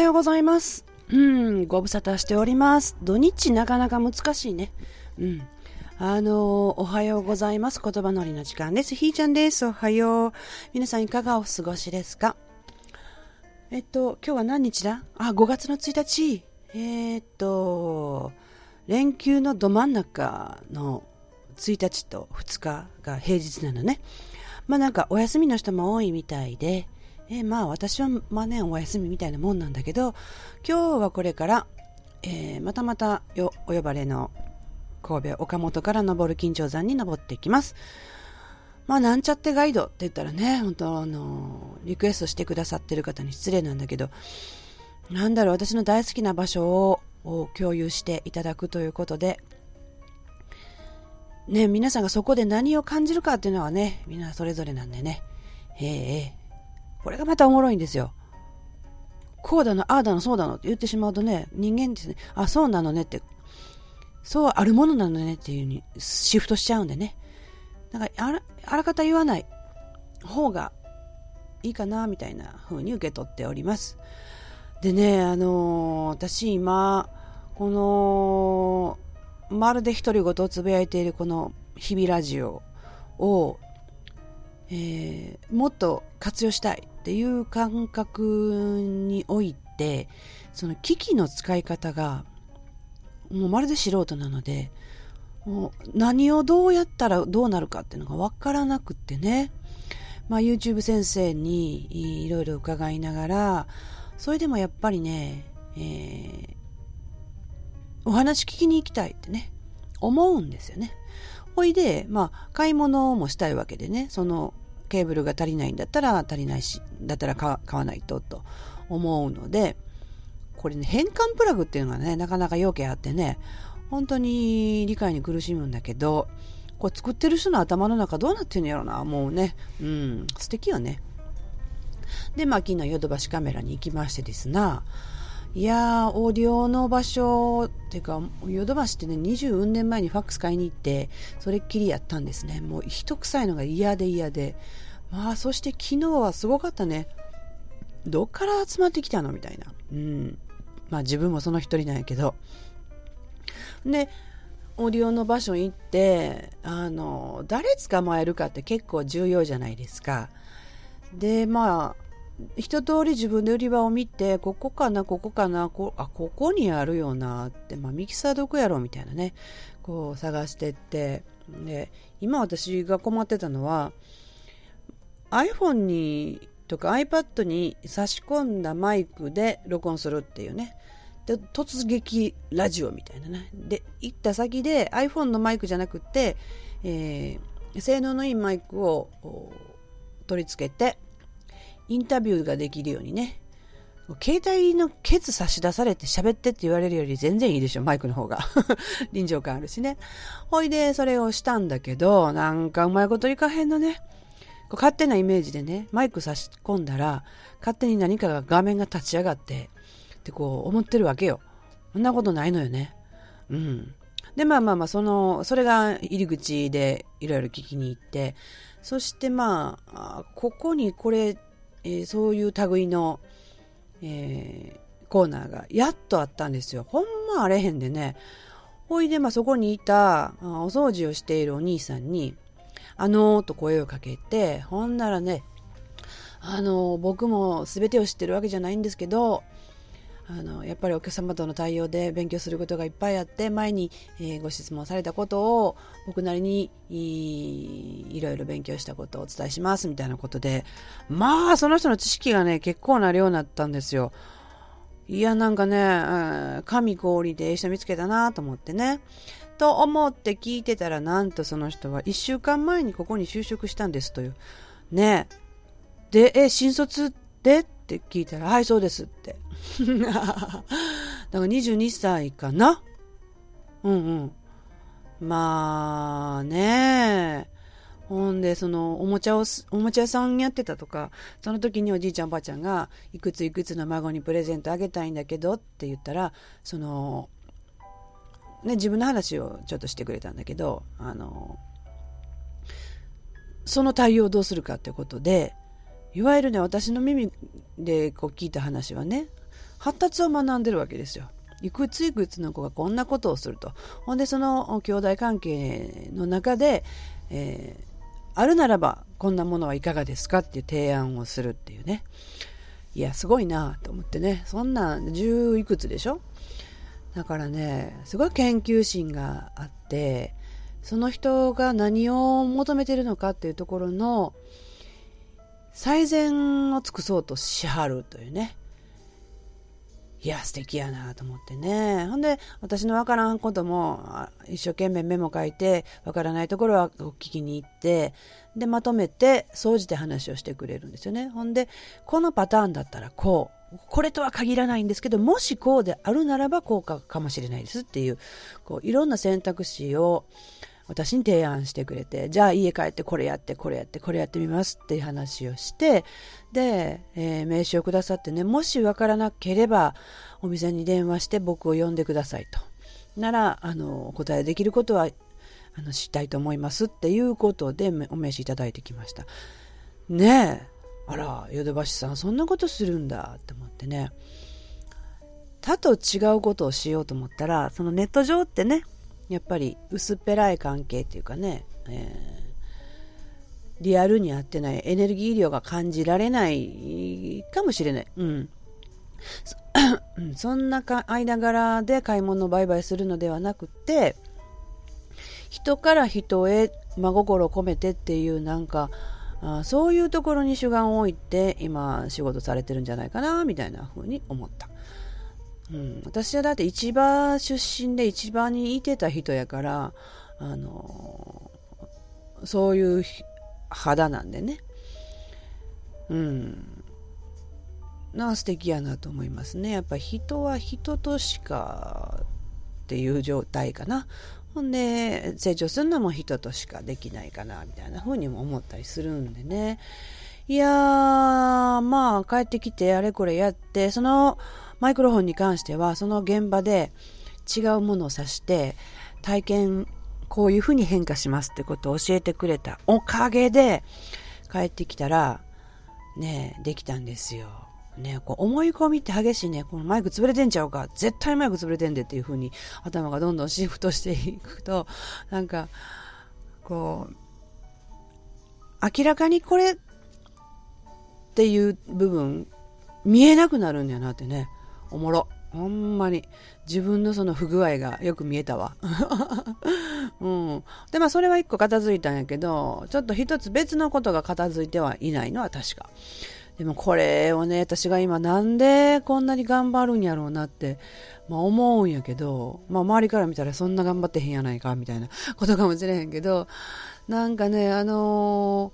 ようございます。うん、ご無沙汰しております。土日なかなか難しいね。うん。あのおはようございます。言葉のりの時間です。ひーちゃんです。おはよう。皆さんいかがお過ごしですか？えっと、今日は何日だ？あ、5月の1日。えー、っと、連休のど真ん中の1日と2日が平日なのね。まあなんかお休みの人も多いみたいで、えー、まあ私はまあね、お休みみたいなもんなんだけど、今日はこれから、えー、またまたよお呼ばれの神戸岡本から登る金頂山に登っていきます。まあなんちゃってガイドって言ったらね、本当あの、リクエストしてくださってる方に失礼なんだけど、なんだろう、私の大好きな場所を共有していただくということで、ね、皆さんがそこで何を感じるかっていうのはね、みんなそれぞれなんでね、ええこれがまたおもろいんですよ。こうだの、ああだの、そうだのって言ってしまうとね、人間ですね、あ、そうなのねって、そうあるものなのねっていう風にシフトしちゃうんでね。なんかあら、あらかた言わない方がいいかな、みたいな風に受け取っております。でね、あのー、私今、この、まるで独り言をつぶやいているこの日々ラジオをえー、もっと活用したいっていう感覚においてその機器の使い方がもうまるで素人なのでもう何をどうやったらどうなるかっていうのが分からなくてね、まあ、YouTube 先生にいろいろ伺いながらそれでもやっぱりね、えー、お話聞きに行きたいってね思うんですよね。ほいで、まあ、買い物もしたいわけでね、そのケーブルが足りないんだったら足りないし、だったら買わないとと思うので、これね、変換プラグっていうのがね、なかなか要件あってね、本当に理解に苦しむんだけど、これ作ってる人の頭の中どうなってんのやろな、もうね。うん、素敵よね。で、まあ、昨日ヨドバシカメラに行きましてですな、いやー、オーディオの場所っていうか、ヨドバシってね、20年前にファックス買いに行って、それっきりやったんですね。もう人臭いのが嫌で嫌で。まあ、そして昨日はすごかったね。どっから集まってきたのみたいな。うん。まあ自分もその一人なんやけど。で、オーディオの場所行って、あの、誰捕まえるかって結構重要じゃないですか。で、まあ、一通り自分で売り場を見て、ここかな、ここかな、こあ、ここにあるよなって、まあ、ミキサーどこやろみたいなね、こう探してって、で、今私が困ってたのは、iPhone にとか iPad に差し込んだマイクで録音するっていうね。で突撃ラジオみたいなね。で、行った先で iPhone のマイクじゃなくて、えー、性能のいいマイクを取り付けて、インタビューができるようにね、携帯のケツ差し出されて喋ってって言われるより全然いいでしょ、マイクの方が。臨場感あるしね。ほいで、それをしたんだけど、なんかうまいこといかへんのね。こう勝手なイメージでね、マイク差し込んだら、勝手に何かが画面が立ち上がって、ってこう思ってるわけよ。そんなことないのよね。うん。で、まあまあまあ、その、それが入り口でいろいろ聞きに行って、そしてまあ、ここにこれえー、そういう類の、えー、コーナーがやっとあったんですよ。ほんまあれへんでね。ほいで、まあ、そこにいたお掃除をしているお兄さんに、あのー、と声をかけて、ほんならね、あのー、僕も全てを知ってるわけじゃないんですけど、あのやっぱりお客様との対応で勉強することがいっぱいあって前に、えー、ご質問されたことを僕なりにいいろいろ勉強したことをお伝えしますみたいなことでまあその人の知識がね結構な量になったんですよ。いやなんかね神氷でええ人見つけたなと思ってね。と思って聞いてたらなんとその人は1週間前にここに就職したんですという。ね。でえ新卒でって聞いたらはいそうですって。だから22歳かな？うんうん。まあね。ほんで、その、おもちゃを、おもちゃ屋さんやってたとか、その時におじいちゃんおばあちゃんが、いくついくつの孫にプレゼントあげたいんだけどって言ったら、その、ね、自分の話をちょっとしてくれたんだけど、あの、その対応をどうするかってことで、いわゆるね、私の耳でこう聞いた話はね、発達を学んでるわけですよ。いくついくつの子がこんなことをすると。ほんで、その兄弟関係の中で、えー、あるならばこんなものはいかがですかっていう提案をするっていうね。いや、すごいなと思ってね。そんな十いくつでしょ？だからね、すごい研究心があって、その人が何を求めてるのかっていうところの最善を尽くそうとしはるというね。いや、素敵やなと思ってね。ほんで、私のわからんことも、一生懸命メモ書いて、わからないところは聞きに行って、で、まとめて、総じて話をしてくれるんですよね。ほんで、このパターンだったらこう、これとは限らないんですけど、もしこうであるならば効果かもしれないですっていう、こう、いろんな選択肢を、私に提案してくれて、じゃあ家帰ってこれやって、これやって、これやってみますっていう話をして、で、えー、名刺をくださってね、もしわからなければ、お店に電話して僕を呼んでくださいと。なら、あの、お答えできることは、あの、したいと思いますっていうことで、お名刺いただいてきました。ねえ。あら、ヨドバシさん、そんなことするんだって思ってね。他と違うことをしようと思ったら、そのネット上ってね、やっぱり薄っぺらい関係っていうかね、えー、リアルに合ってないエネルギー量が感じられないかもしれない。うん。そ んな間柄で買い物を売買するのではなくて、人から人へ真心を込めてっていうなんか、あそういうところに主眼を置いて今仕事されてるんじゃないかなみたいな風に思った。うん、私はだって市場出身で市場にいてた人やから、あの、そういう肌なんでね。うん。な素敵やなと思いますね。やっぱ人は人としかっていう状態かな。ほんで、成長するのも人としかできないかな、みたいな風にも思ったりするんでね。いやー、まあ、帰ってきてあれこれやって、その、マイクロフォンに関してはその現場で違うものを指して体験こういうふうに変化しますってことを教えてくれたおかげで帰ってきたらねできたんですよ。ね、こう思い込みって激しいね、このマイク潰れてんちゃうか、絶対マイク潰れてんでっていう風に頭がどんどんシフトしていくと、なんか、こう、明らかにこれっていう部分見えなくなるんだよなってね。おもろ。ほんまに。自分のその不具合がよく見えたわ。うん。で、まあそれは一個片付いたんやけど、ちょっと一つ別のことが片付いてはいないのは確か。でもこれをね、私が今なんでこんなに頑張るんやろうなって、まあ思うんやけど、まあ周りから見たらそんな頑張ってへんやないか、みたいな ことかもしれへんけど、なんかね、あの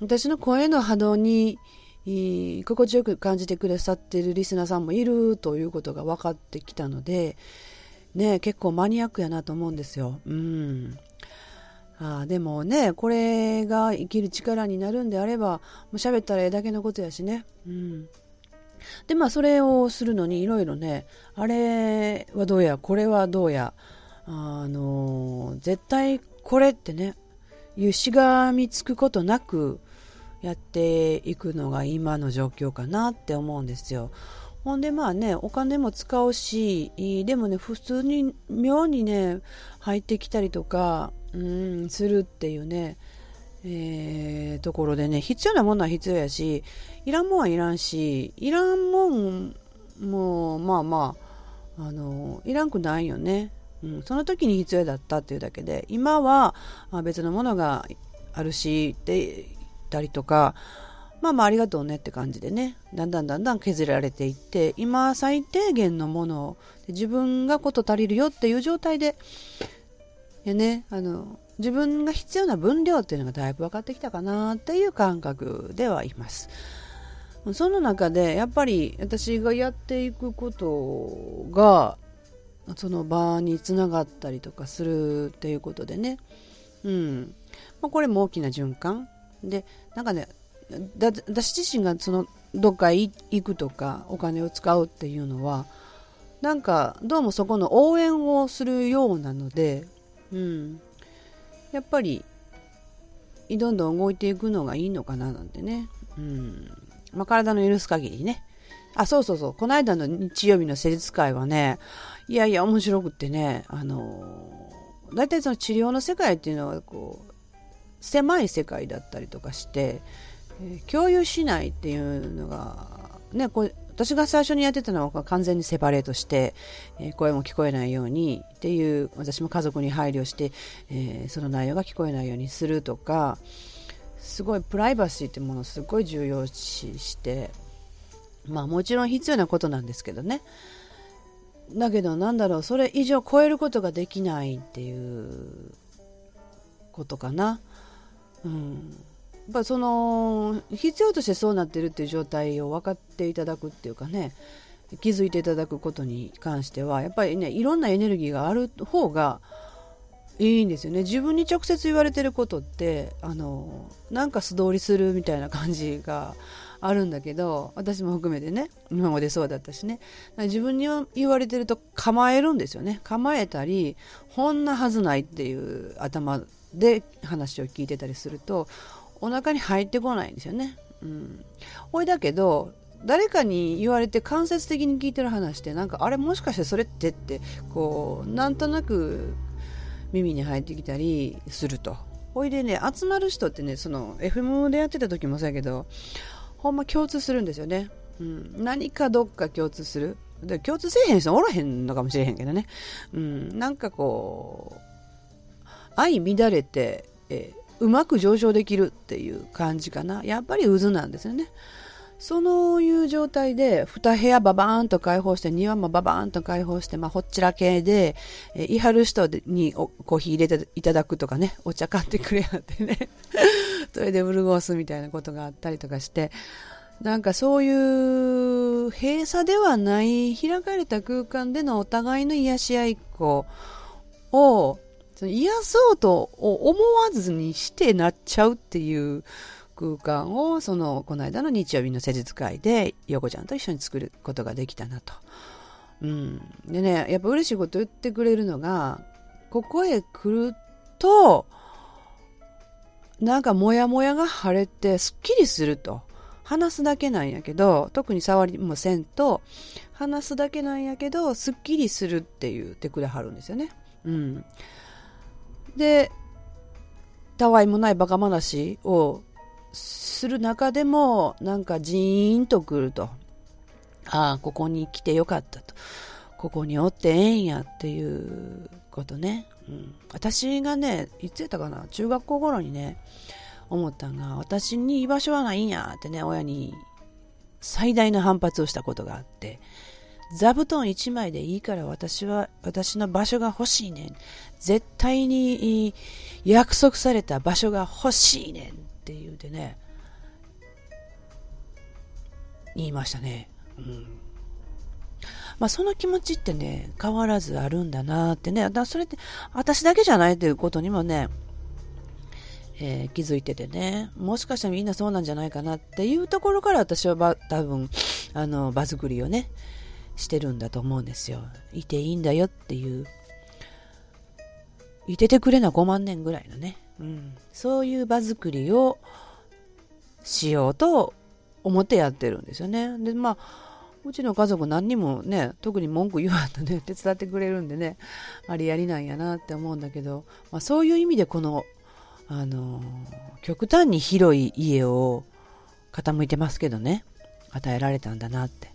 ー、私の声の波動に、心地よく感じてくださってるリスナーさんもいるということが分かってきたので、ね、結構マニアックやなと思うんですよ。うん。あでもね、これが生きる力になるんであれば、もう喋ったらええだけのことやしね。うん。で、まあ、それをするのにいろいろね、あれはどうや、これはどうや、あの、絶対これってね、いうしがみつくことなく、やっていくのが今の状況かなって思うんですよ。ほんでまあね、お金も使うし、でもね、普通に妙にね、入ってきたりとか、うん、するっていうね、えー、ところでね、必要なものは必要やし、いらんもんはいらんし、いらんもんも、まあまあ、あの、いらんくないよね。うん、その時に必要だったっていうだけで、今は別のものがあるし、ってたりとか、まあまあありがとうねって感じでね、だんだんだんだん削られていって、今最低限のものを、自分がこと足りるよっていう状態で、やね、あの、自分が必要な分量っていうのがだいぶ分かってきたかなっていう感覚ではいます。その中でやっぱり私がやっていくことがその場につながったりとかするっていうことでね、うん。まあ、これも大きな循環。でなんかね私自身がそのどっか行くとかお金を使うっていうのはなんかどうもそこの応援をするようなので、うん、やっぱりどんどん動いていくのがいいのかななんてね、うん。まあ、体の許す限りね。あ、そうそうそう。この間の日曜日の施術会はね、いやいや、面白くってね、あの、大体その治療の世界っていうのは、こう、狭い世界だったりとかして、えー、共有しないっていうのが、ね、こう私が最初にやってたのは完全にセパレートして、えー、声も聞こえないようにっていう私も家族に配慮して、えー、その内容が聞こえないようにするとかすごいプライバシーっていうものをすごい重要視してまあもちろん必要なことなんですけどね。だけどなんだろうそれ以上超えることができないっていうことかな。うん。やっぱその必要としてそうなってるっていう状態を分かっていただくっていうかね気づいていただくことに関してはやっぱりねいろんなエネルギーがある方がいいんですよね。自分に直接言われてることってあのなんか素通りするみたいな感じがあるんだけど私も含めてね今までそうだったしね。自分に言われてると構えるんですよね。構えたりこんなはずないっていう頭で話を聞いてたりするとお腹に入ってこないんですよね。うん。ほいだけど、誰かに言われて間接的に聞いてる話ってなんかあれもしかしてそれってってこうなんとなく耳に入ってきたりすると。ほいでね集まる人ってねその FM でやってた時もそうやけどほんま共通するんですよね、うん、何かどっか共通する。で共通せえへん人おらへんのかもしれへんけどね、うん、なんかこう相乱れて、えーうまく上昇できるっていう感じかな。やっぱり渦なんですよね。そういう状態で、2部屋ババーンと開放して、庭もババーンと開放して、まあ、ほっちら系で、えいはる人にコーヒー入れていただくとかね、お茶買ってくれやってね、それでウルゴースみたいなことがあったりとかして、なんかそういう閉鎖ではない開かれた空間でのお互いの癒し合いっ子をその癒そうと思わずにしてなっちゃうっていう空間を、その、この間の日曜日の施術会で、横ちゃんと一緒に作ることができたなと。うん。でね、やっぱ嬉しいこと言ってくれるのが、ここへ来ると、なんかモヤモヤが晴れてすっきりすると。話すだけなんやけど、特に触りもせんと、話すだけなんやけど、すっきりするって言ってくれはるんですよね。うん。で、たわいもないバカ話をする中でも、なんかジーンとくると。ああ、ここに来てよかったと。ここにおってええんやっていうことね。うん、私がね、いつやったかな、中学校頃にね、思ったんが、私に居場所はないんやってね、親に最大の反発をしたことがあって、座布団1枚でいいから私は、私の場所が欲しいねん。絶対に約束された場所が欲しいねんって言うてね、言いましたね。うん。まあその気持ちってね、変わらずあるんだなってね。だそれって私だけじゃないっていうことにもね、えー、気づいててね、もしかしたらみんなそうなんじゃないかなっていうところから私はば多分、あの、場作りをね、してるんだと思うんですよ。いていいんだよっていう。いててくれな5万年ぐらいのね。うん。そういう場作りをしようと思ってやってるんですよね。で、まあ、うちの家族何にもね、特に文句言わんとね、手伝ってくれるんでね、ありやりなんやなって思うんだけど、まあ、そういう意味でこの、あの極端に広い家を傾いてますけどね、与えられたんだなって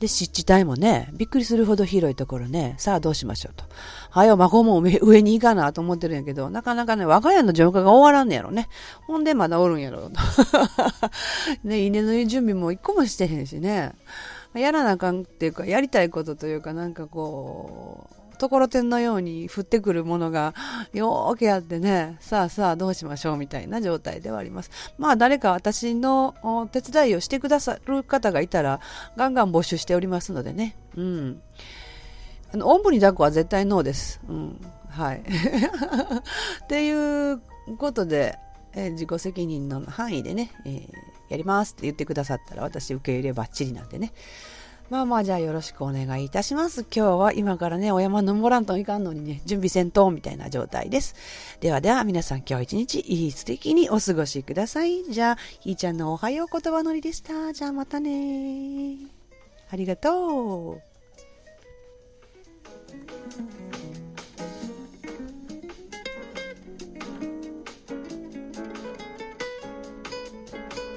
で、湿地帯もね、びっくりするほど広いところね、さあどうしましょうと。はよ、孫も上に行かなと思ってるんやけど、なかなかね、我が家の浄化が終わらんねやろね。ほんでまだおるんやろと。ね、稲の準備も一個もしてへんしね。やらなあかんっていうか、やりたいことというか、なんかこう、ところてんのように降ってくるものがよーけあってね、さあさあどうしましょうみたいな状態ではあります。まあ誰か私の手伝いをしてくださる方がいたらガンガン募集しておりますのでね。うん。あの、おんぶに抱っこは絶対ノーです。うん。はい。っていうことで、え、自己責任の範囲でね、えー、やりますって言ってくださったら私受け入ればっちりなんでね。まあまあじゃあよろしくお願いいたします。今日は今からね、お山登らんといかんのにね、準備戦闘みたいな状態です。ではでは皆さん今日一日いい素敵にお過ごしください。じゃあ、ひーちゃんのおはよう言葉のりでした。じゃあまたねありがとう。